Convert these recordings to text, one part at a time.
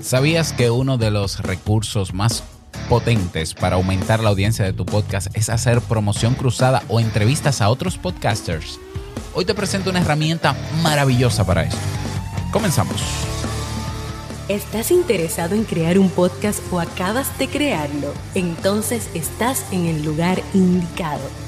¿Sabías que uno de los recursos más potentes para aumentar la audiencia de tu podcast es hacer promoción cruzada o entrevistas a otros podcasters? Hoy te presento una herramienta maravillosa para esto. Comenzamos. ¿Estás interesado en crear un podcast o acabas de crearlo? Entonces estás en el lugar indicado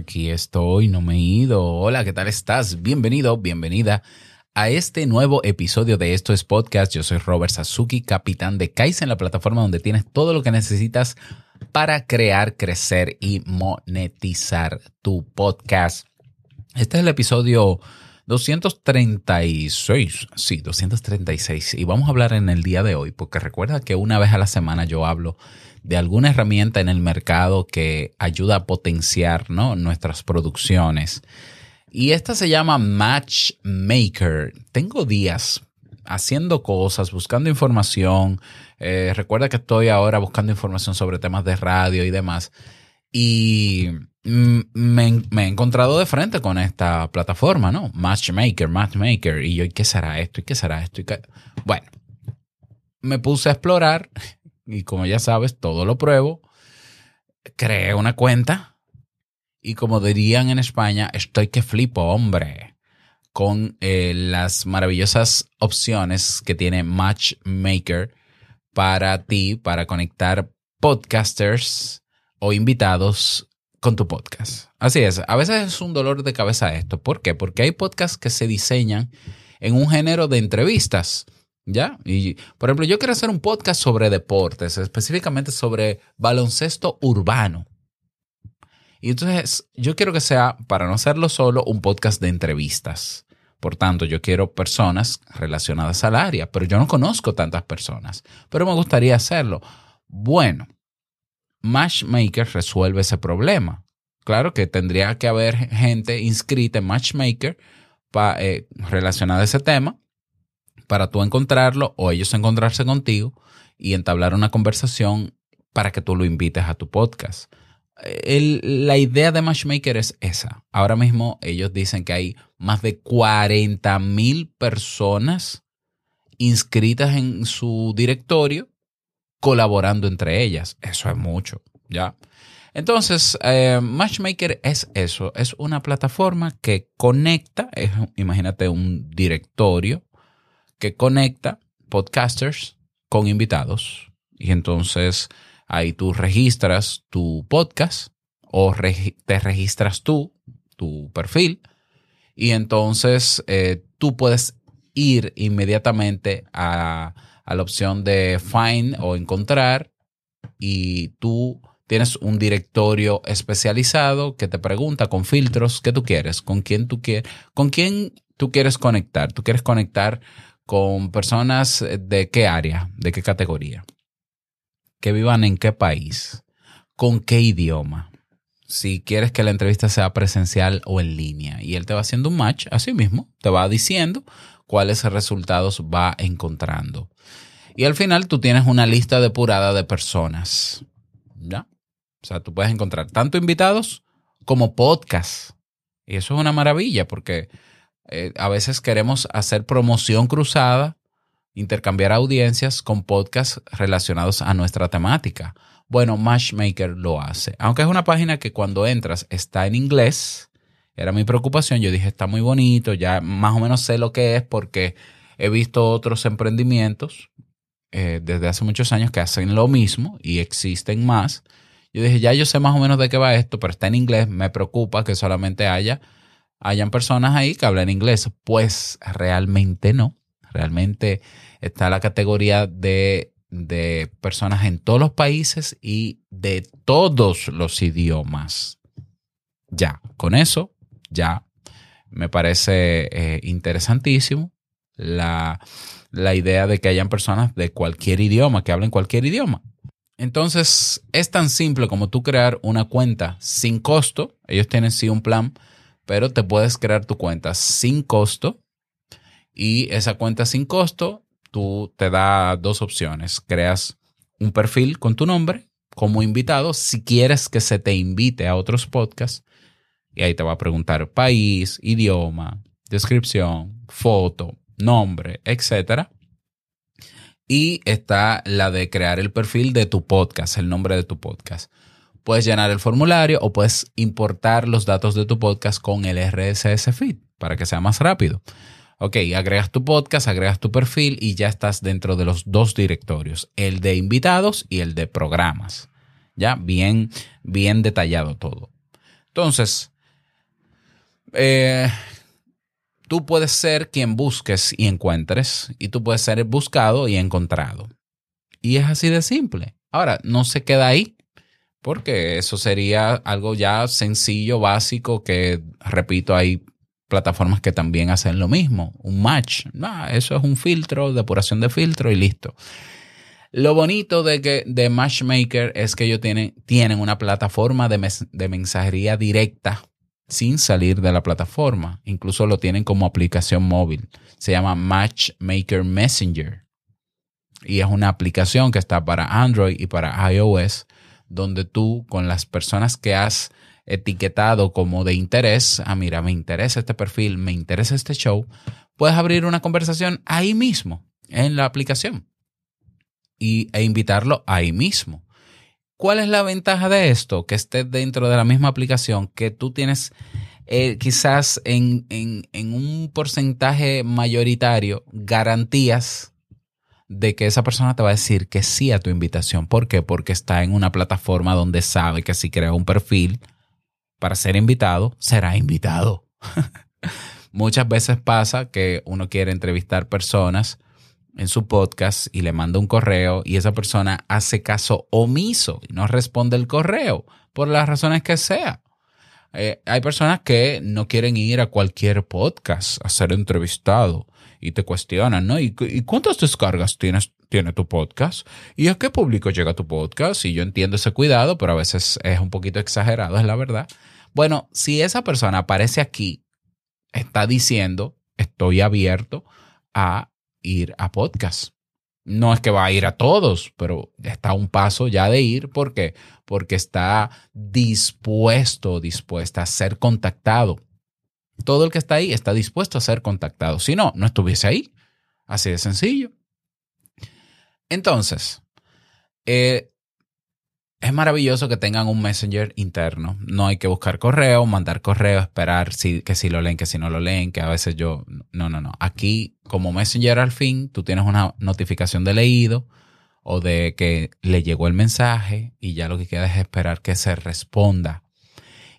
Aquí estoy, no me he ido. Hola, ¿qué tal estás? Bienvenido, bienvenida a este nuevo episodio de Esto es Podcast. Yo soy Robert Sasuki, capitán de Kaizen, la plataforma donde tienes todo lo que necesitas para crear, crecer y monetizar tu podcast. Este es el episodio 236, sí, 236. Y vamos a hablar en el día de hoy, porque recuerda que una vez a la semana yo hablo de alguna herramienta en el mercado que ayuda a potenciar nuestras producciones. Y esta se llama Matchmaker. Tengo días haciendo cosas, buscando información. Eh, recuerda que estoy ahora buscando información sobre temas de radio y demás. Y me, he encontrado de frente con esta plataforma, ¿no? Matchmaker, Matchmaker. Y yo, ¿y qué será esto? ¿Y qué será esto? ¿Y Bueno, me puse a explorar y como ya sabes, todo lo pruebo. Creé una cuenta y como dirían en España, estoy que flipo, hombre, con eh, las maravillosas opciones que tiene Matchmaker para ti, para conectar podcasters o invitados con tu podcast. Así es, a veces es un dolor de cabeza esto. ¿Por qué? Porque hay podcasts que se diseñan en un género de entrevistas ¿Ya? Y, por ejemplo, yo quiero hacer un podcast sobre deportes, específicamente sobre baloncesto urbano. Y entonces yo quiero que sea, para no hacerlo solo, un podcast de entrevistas. Por tanto, yo quiero personas relacionadas al área, pero yo no conozco tantas personas, pero me gustaría hacerlo. Bueno, Matchmaker resuelve ese problema. Claro que tendría que haber gente inscrita en Matchmaker eh, relacionada a ese tema, para tú encontrarlo o ellos encontrarse contigo y entablar una conversación para que tú lo invites a tu podcast. la idea de Matchmaker es esa. Ahora mismo ellos dicen que hay más de 40 mil personas inscritas en su directorio colaborando entre ellas. Eso es mucho, ¿ya? Entonces, eh, Matchmaker es eso, es una plataforma que conecta, imagínate un directorio que conecta podcasters con invitados. Y entonces ahí tú registras tu podcast o te registras tú, tu perfil. Y entonces eh, tú puedes ir inmediatamente a, a la opción de find o encontrar y tú tienes un directorio especializado que te pregunta con filtros qué tú quieres, con quién tú quieres, con quién tú quieres conectar. Tú quieres conectar con personas de qué área, de qué categoría, que vivan en qué país, con qué idioma, si quieres que la entrevista sea presencial o en línea. Y él te va haciendo un match así mismo, te va diciendo cuáles resultados va encontrando. Y al final tú tienes una lista depurada de personas. ¿Ya? O sea, tú puedes encontrar tanto invitados como podcasts. Y eso es una maravilla porque eh, a veces queremos hacer promoción cruzada, intercambiar audiencias con podcasts relacionados a nuestra temática. Bueno, Matchmaker lo hace. Aunque es una página que cuando entras está en inglés, era mi preocupación. Yo dije, está muy bonito, ya más o menos sé lo que es porque he visto otros emprendimientos eh, desde hace muchos años que hacen lo mismo y existen más. Yo dije, ya yo sé más o menos de qué va esto, pero está en inglés, me preocupa que solamente haya hayan personas ahí que hablan inglés. Pues realmente no. Realmente está la categoría de, de personas en todos los países y de todos los idiomas. Ya, con eso, ya me parece eh, interesantísimo. la, la idea de que hayan personas de cualquier idioma, que hablen cualquier idioma. Entonces, es tan simple como tú crear una cuenta sin costo. Ellos tienen sí un plan, pero te puedes crear tu cuenta sin costo. Y esa cuenta sin costo, tú te da dos opciones. Creas un perfil con tu nombre como invitado si quieres que se te invite a otros podcasts. Y ahí te va a preguntar país, idioma, descripción, foto, nombre, etcétera. Y está la de crear el perfil de tu podcast, el nombre de tu podcast. Puedes llenar el formulario o puedes importar los datos de tu podcast con el RSS feed para que sea más rápido. Ok, agregas tu podcast, agregas tu perfil y ya estás dentro de los dos directorios, el de invitados y el de programas. Ya, bien, bien detallado todo. Entonces, eh, tú puedes ser quien busques y encuentres, y tú puedes ser buscado y encontrado. Y es así de simple. Ahora, no se queda ahí, porque eso sería algo ya sencillo, básico, que, repito, hay plataformas que también hacen lo mismo, un match. eso es un filtro, depuración de filtro y listo. Lo bonito de, que, de Matchmaker es que ellos tienen, tienen una plataforma de, de mensajería directa sin salir de la plataforma. Incluso lo tienen como aplicación móvil. Se llama Matchmaker Messenger. Y es una aplicación que está para Android y para iOS, donde tú con las personas que has etiquetado como de interés, ah, mira, me interesa este perfil, me interesa este show, puedes abrir una conversación ahí mismo, en la aplicación, y, e invitarlo ahí mismo. ¿Cuál es la ventaja de esto? Que esté dentro de la misma aplicación, que tú tienes eh, quizás en, en, un porcentaje mayoritario garantías de que esa persona te va a decir que sí a tu invitación. ¿Por qué? Porque está en una plataforma donde sabe que si crea un perfil para ser invitado, será invitado. Muchas veces pasa que uno quiere entrevistar personas en su podcast y le manda un correo y esa persona hace caso omiso y no responde el correo por las razones que sea. Eh, hay personas que no quieren ir a cualquier podcast a ser entrevistado y te cuestionan, ¿no? ¿Y, cuántas descargas tienes, tiene tu podcast? ¿Y a qué público llega tu podcast? Y yo entiendo ese cuidado, pero a veces es un poquito exagerado, es la verdad. Bueno, si esa persona aparece aquí, está diciendo, estoy abierto a ir a podcast. No es que va a ir a todos, pero está un paso ya de ir. ¿Por qué? Porque está dispuesto, dispuesta a ser contactado. Todo el que está ahí está dispuesto a ser contactado. Si no, no estuviese ahí. Así de sencillo. Entonces, eh, es maravilloso que tengan un messenger interno. No hay que buscar correo, mandar correo, esperar si, que si lo leen, que si no lo leen, que a veces yo... No, no, no. Aquí, como messenger al fin, tú tienes una notificación de leído o de que le llegó el mensaje y ya lo que queda es esperar que se responda.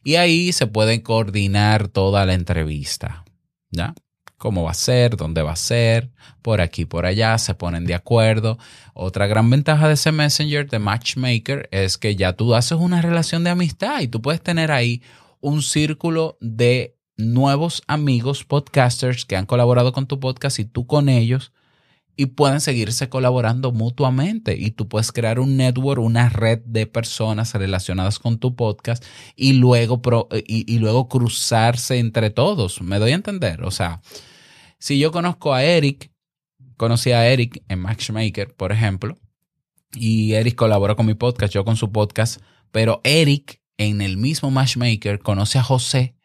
Y ahí se puede coordinar toda la entrevista. ¿Ya? Cómo va a ser, dónde va a ser, por aquí, por allá, se ponen de acuerdo. Otra gran ventaja de ese Messenger de Matchmaker es que ya tú haces una relación de amistad y tú puedes tener ahí un círculo de nuevos amigos podcasters que han colaborado con tu podcast y tú con ellos y pueden seguirse colaborando mutuamente y tú puedes crear un network, una red de personas relacionadas con tu podcast y luego, y luego cruzarse entre todos. ¿Me doy a entender? O sea, si yo conozco a Eric, conocí a Eric en Matchmaker, por ejemplo, y Eric colabora con mi podcast, yo con su podcast, pero Eric en el mismo Matchmaker conoce a José,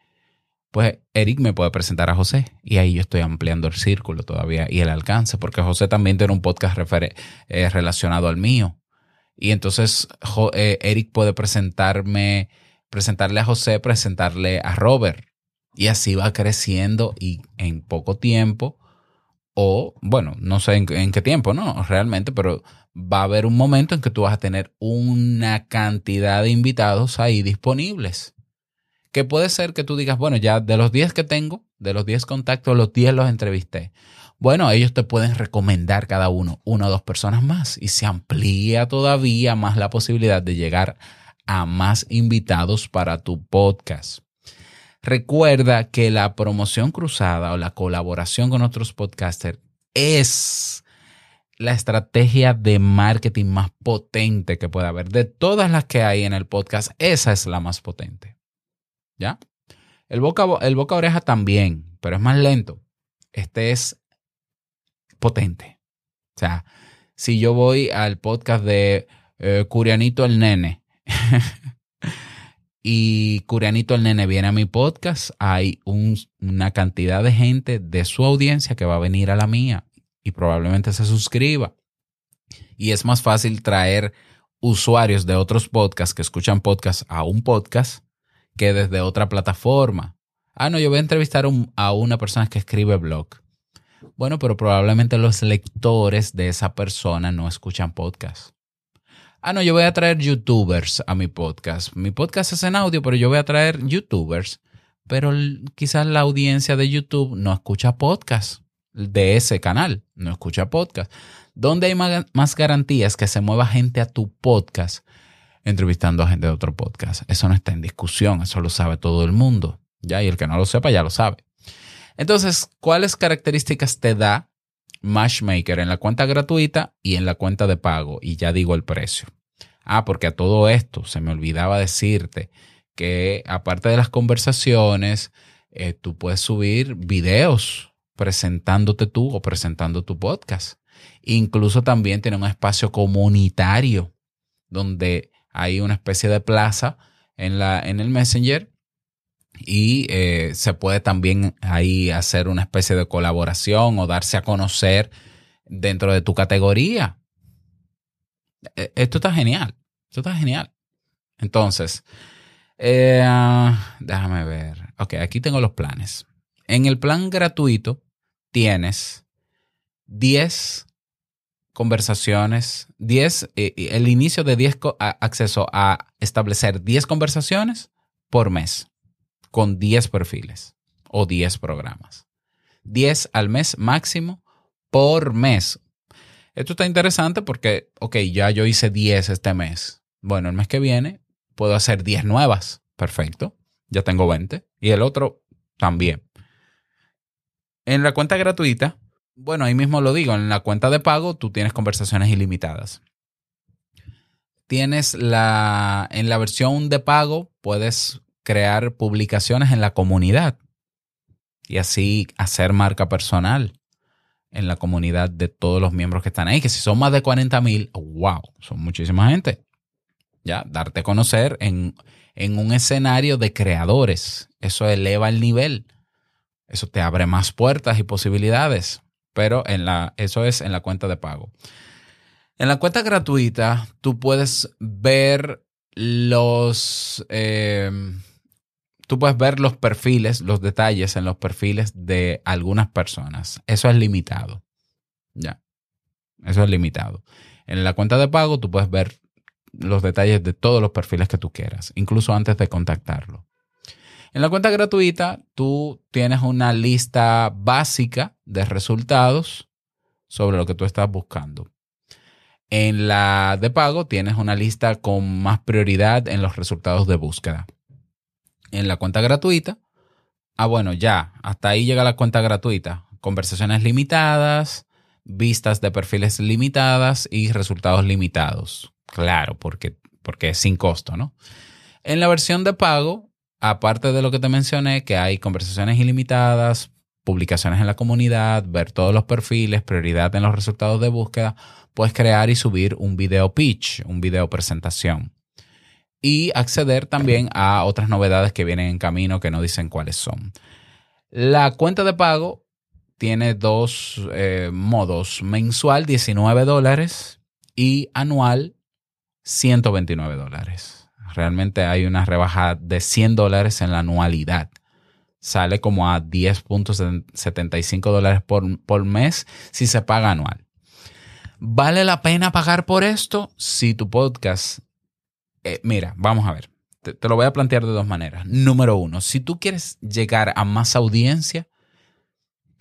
pues Eric me puede presentar a José y ahí yo estoy ampliando el círculo todavía y el alcance, porque José también tiene un podcast eh, relacionado al mío. Y entonces eh, Eric puede presentarme, presentarle a José, presentarle a Robert. Y así va creciendo y en poco tiempo, o bueno, no sé en, qué tiempo, ¿no? Realmente, pero va a haber un momento en que tú vas a tener una cantidad de invitados ahí disponibles. Que puede ser que tú digas, bueno, ya de los 10 que tengo, de los 10 contactos, los 10 los entrevisté. Bueno, ellos te pueden recomendar cada uno, una o dos personas más y se amplía todavía más la posibilidad de llegar a más invitados para tu podcast. Recuerda que la promoción cruzada o la colaboración con otros podcasters es la estrategia de marketing más potente que puede haber. De todas las que hay en el podcast, esa es la más potente. ¿Ya? El boca, el boca oreja también, pero es más lento. Este es potente. O sea, si yo voy al podcast de eh, Curianito el Nene y Curianito el Nene viene a mi podcast, hay una cantidad de gente de su audiencia que va a venir a la mía y probablemente se suscriba. Y es más fácil traer usuarios de otros podcasts que escuchan podcasts a un podcast que desde otra plataforma. Ah, no, yo voy a entrevistar a una persona que escribe blog. Bueno, pero probablemente los lectores de esa persona no escuchan podcasts. Ah, no, yo voy a traer youtubers a mi podcast. Mi podcast es en audio, pero yo voy a traer youtubers. Pero quizás la audiencia de YouTube no escucha podcasts de ese canal, no escucha podcast. ¿Dónde hay más garantías que se mueva gente a tu podcast entrevistando a gente de otro podcast? Eso no está en discusión, eso lo sabe todo el mundo. Ya, y el que no lo sepa ya lo sabe. Entonces, ¿cuáles características te da Matchmaker en la cuenta gratuita y en la cuenta de pago? Y ya digo el precio. Ah, porque a todo esto se me olvidaba decirte que aparte de las conversaciones, eh, tú puedes subir videos presentándote tú o presentando tu podcast. Incluso también tiene un espacio comunitario donde hay una especie de plaza en, la, en el Messenger y eh, se puede también ahí hacer una especie de colaboración o darse a conocer dentro de tu categoría. E, esto está genial, esto está genial. Entonces, eh, déjame ver. Ok, aquí tengo los planes. En el plan gratuito tienes 10 conversaciones, 10, eh, el inicio de 10, acceso a establecer 10 conversaciones por mes con 10 perfiles o 10 programas. 10 al mes máximo por mes. Esto está interesante porque, ok, ya yo hice 10 este mes. Bueno, el mes que viene puedo hacer 10 nuevas. Perfecto. Ya tengo 20. Y el otro también. En la cuenta gratuita, bueno, ahí mismo lo digo, en la cuenta de pago tú tienes conversaciones ilimitadas. Tienes la, en la versión de pago puedes crear publicaciones en la comunidad y así hacer marca personal en la comunidad de todos los miembros que están ahí, que si son más de 40 mil, wow, son muchísima gente. Ya, darte a conocer en, en un escenario de creadores, eso eleva el nivel, eso te abre más puertas y posibilidades, pero en la, eso es en la cuenta de pago. En la cuenta gratuita, tú puedes ver los, eh, tú puedes ver los perfiles, los detalles en los perfiles de algunas personas. Eso es limitado. Ya. Eso es limitado. En la cuenta de pago tú puedes ver los detalles de todos los perfiles que tú quieras, incluso antes de contactarlo. En la cuenta gratuita tú tienes una lista básica de resultados sobre lo que tú estás buscando. En la de pago tienes una lista con más prioridad en los resultados de búsqueda en la cuenta gratuita. Ah, bueno, ya, hasta ahí llega la cuenta gratuita. Conversaciones limitadas, vistas de perfiles limitadas y resultados limitados. Claro, porque, porque es sin costo, ¿no? En la versión de pago, aparte de lo que te mencioné, que hay conversaciones ilimitadas, publicaciones en la comunidad, ver todos los perfiles, prioridad en los resultados de búsqueda, puedes crear y subir un video pitch, un video presentación y acceder también a otras novedades que vienen en camino que no dicen cuáles son. La cuenta de pago tiene dos eh, modos, mensual 19 dólares y anual 129 dólares. Realmente hay una rebaja de 100 dólares en la anualidad. Sale como a 10.75 dólares por, por mes si se paga anual. ¿Vale la pena pagar por esto? Si tu podcast eh, mira, vamos a ver. Te, te, lo voy a plantear de dos maneras. Número uno, si tú quieres llegar a más audiencia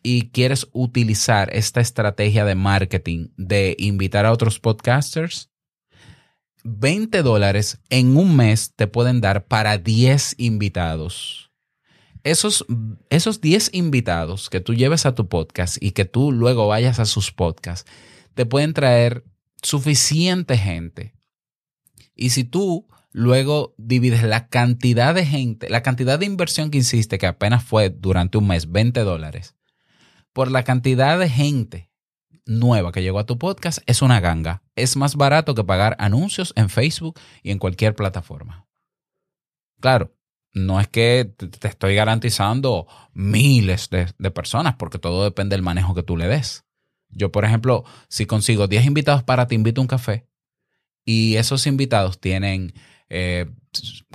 y quieres utilizar esta estrategia de marketing de invitar a otros podcasters, 20 dólares en un mes te pueden dar para 10 invitados. esos, esos 10 invitados que tú lleves a tu podcast y que tú luego vayas a sus podcasts, te pueden traer suficiente gente. Y si tú luego divides la cantidad de gente, la cantidad de inversión que hiciste, que apenas fue durante un mes 20 dólares, por la cantidad de gente nueva que llegó a tu podcast, es una ganga. Es más barato que pagar anuncios en Facebook y en cualquier plataforma. Claro, no es que te estoy garantizando miles de, personas, porque todo depende del manejo que tú le des. Yo, por ejemplo, si consigo 10 invitados para Te invito a un café y esos invitados tienen, eh,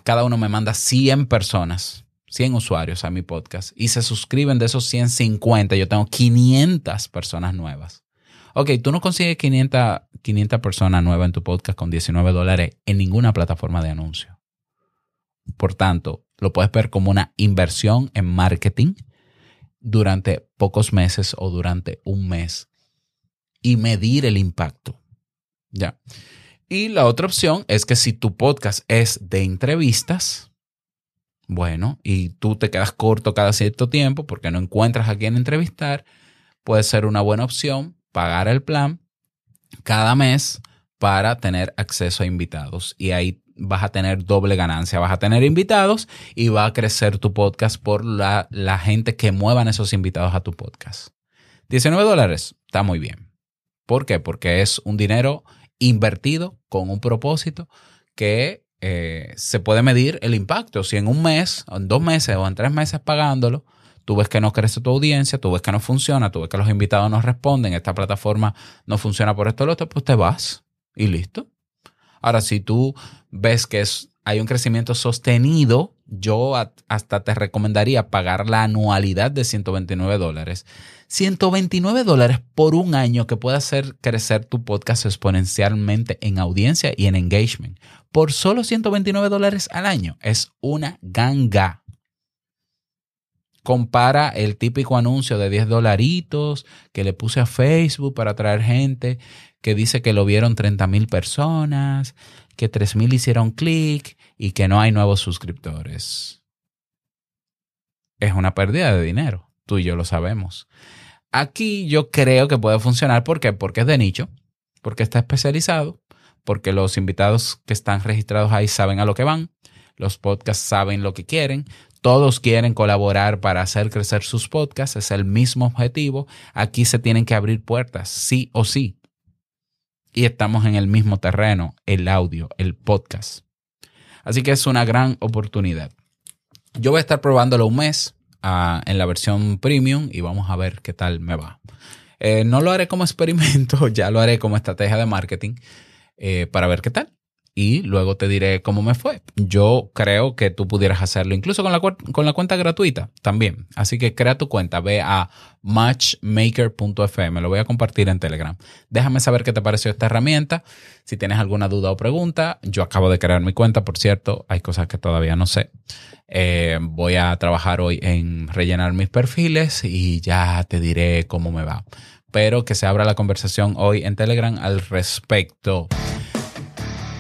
cada uno me manda 100 personas, 100 usuarios a mi podcast y se suscriben de esos 150, yo tengo 500 personas nuevas. Ok, tú no consigues 500, 500 personas nuevas en tu podcast con 19 dólares en ninguna plataforma de anuncio. Por tanto, lo puedes ver como una inversión en marketing durante pocos meses o durante un mes y medir el impacto. Ya. Y la otra opción es que si tu podcast es de entrevistas, bueno, y tú te quedas corto cada cierto tiempo porque no encuentras a quién entrevistar, puede ser una buena opción pagar el plan cada mes para tener acceso a invitados. Y ahí vas a tener doble ganancia. Vas a tener invitados y va a crecer tu podcast por la, la gente que muevan esos invitados a tu podcast. 19 dólares, está muy bien. ¿Por qué? Porque es un dinero invertido con un propósito que eh, se puede medir el impacto. Si en un mes, en dos meses o en tres meses pagándolo, tú ves que no crece tu audiencia, tú ves que no funciona, tú ves que los invitados no responden, esta plataforma no funciona por esto o lo otro, pues te vas y listo. Ahora, si tú ves que hay un crecimiento sostenido, yo hasta te recomendaría pagar la anualidad de 129 dólares 129 dólares por un año que puede hacer crecer tu podcast exponencialmente en audiencia y en engagement. Por solo 129 dólares al año. Es una ganga. Compara el típico anuncio de 10 dolaritos que le puse a Facebook para atraer gente, que dice que lo vieron 30 mil personas, que 3 mil hicieron clic y que no hay nuevos suscriptores. Es una pérdida de dinero. Tú y yo lo sabemos. Aquí yo creo que puede funcionar. ¿Por qué? Porque es de nicho, porque está especializado, porque los invitados que están registrados ahí saben a lo que van, los podcasts saben lo que quieren, todos quieren colaborar para hacer crecer sus podcasts, es el mismo objetivo. Aquí se tienen que abrir puertas, sí o sí. Y estamos en el mismo terreno, el audio, el podcast. Así que es una gran oportunidad. Yo voy a estar probándolo un mes en la versión premium y vamos a ver qué tal me va. Eh, no lo haré como experimento, ya lo haré como estrategia de marketing eh, para ver qué tal. Y luego te diré cómo me fue. Yo creo que tú pudieras hacerlo incluso con la, con la cuenta gratuita también. Así que crea tu cuenta, ve a matchmaker.fm, lo voy a compartir en Telegram. Déjame saber qué te pareció esta herramienta. Si tienes alguna duda o pregunta, yo acabo de crear mi cuenta, por cierto, hay cosas que todavía no sé. Eh, voy a trabajar hoy en rellenar mis perfiles y ya te diré cómo me va. Pero que se abra la conversación hoy en Telegram al respecto.